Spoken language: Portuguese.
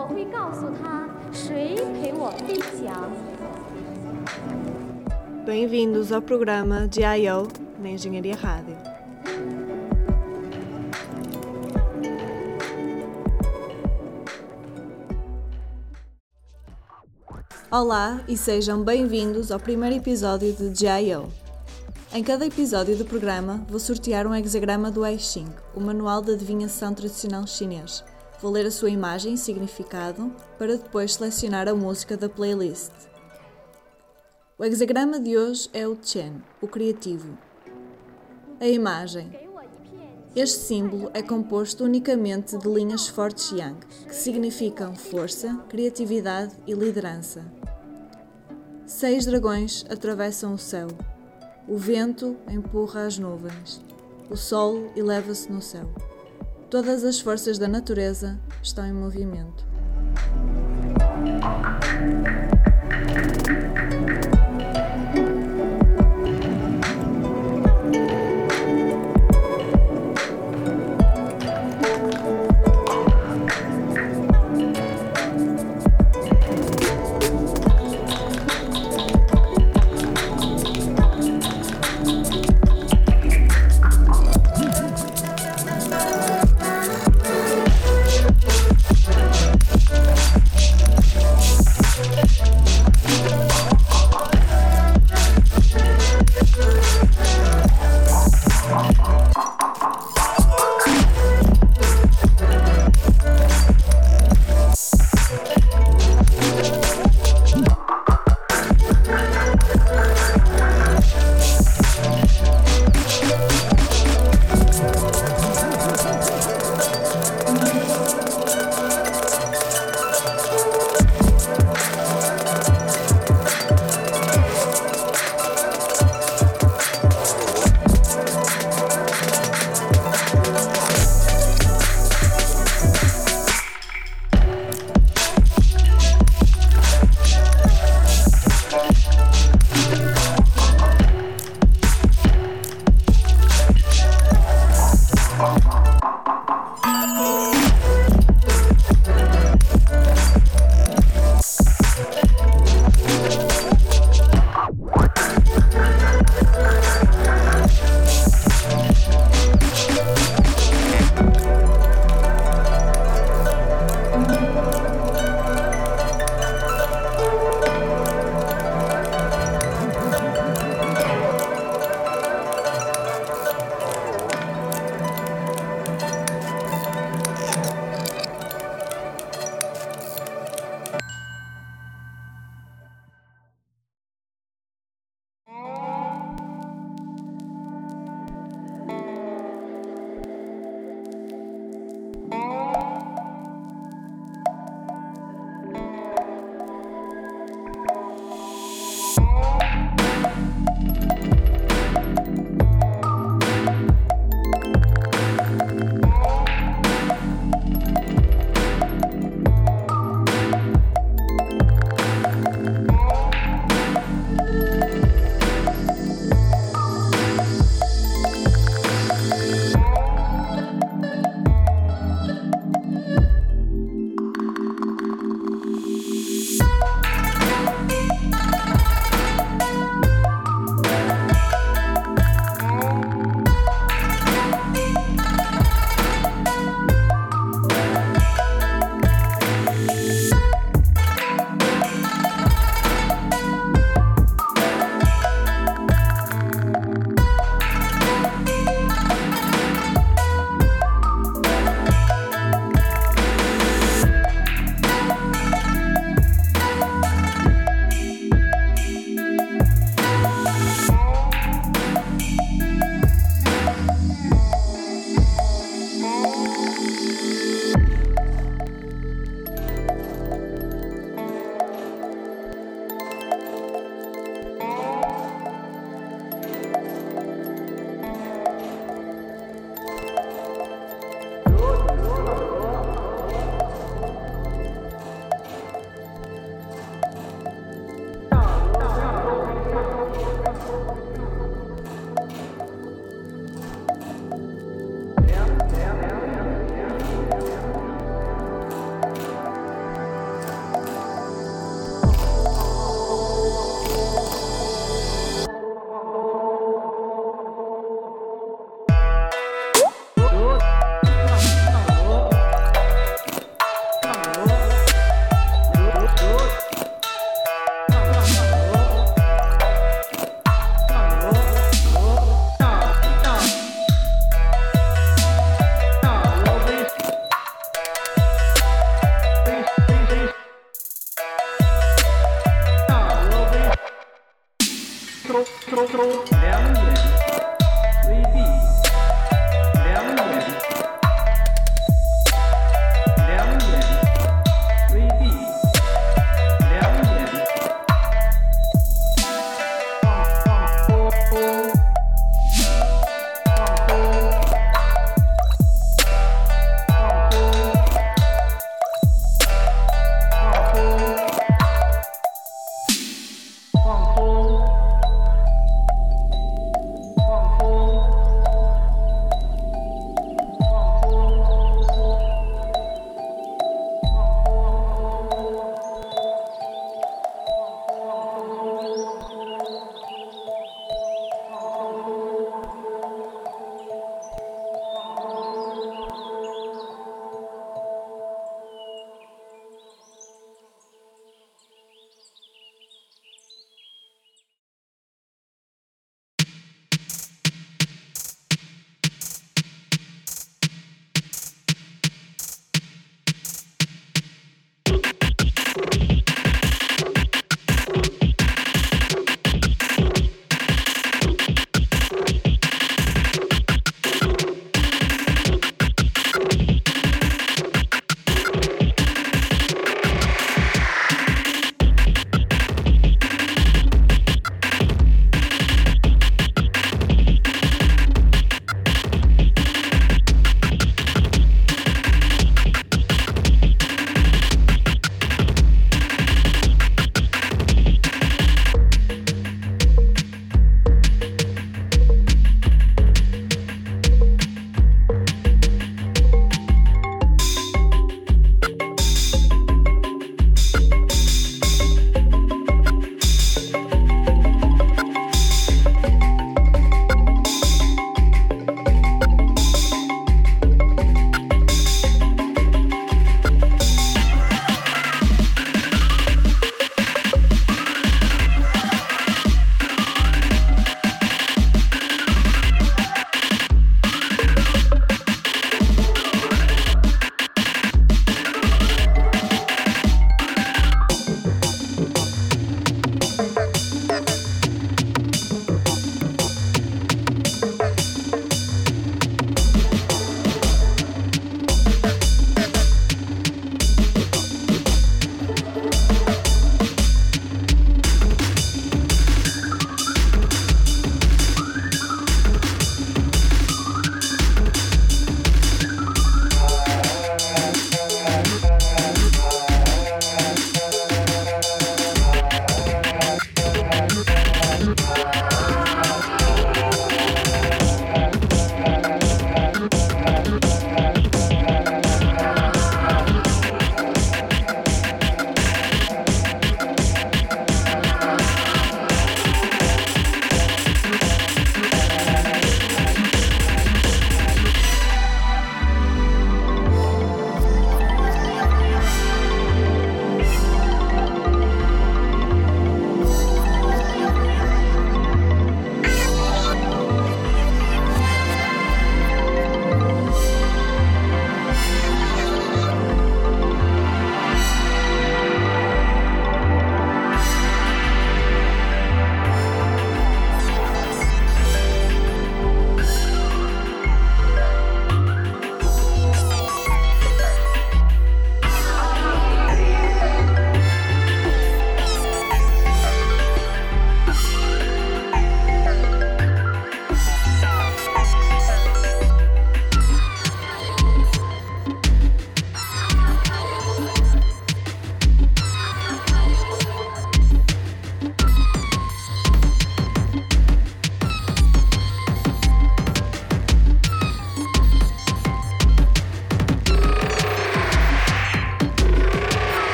我会告诉他谁陪我飞翔。 Bem-vindos ao programa GIO na Engenharia Rádio. Olá e sejam bem-vindos ao primeiro episódio de GIO. Em cada episódio do programa vou sortear um hexagrama do I Ching, o manual de adivinhação tradicional chinês. Vou ler a sua imagem e significado para depois selecionar a música da playlist. O hexagrama de hoje é o Chen, o criativo. A imagem. Este símbolo é composto unicamente de linhas fortes yang, que significam força, criatividade e liderança. Seis dragões atravessam o céu. O vento empurra as nuvens. O sol eleva-se no céu. Todas as forças da natureza estão em movimento. tro, tro, tro. É a mulher.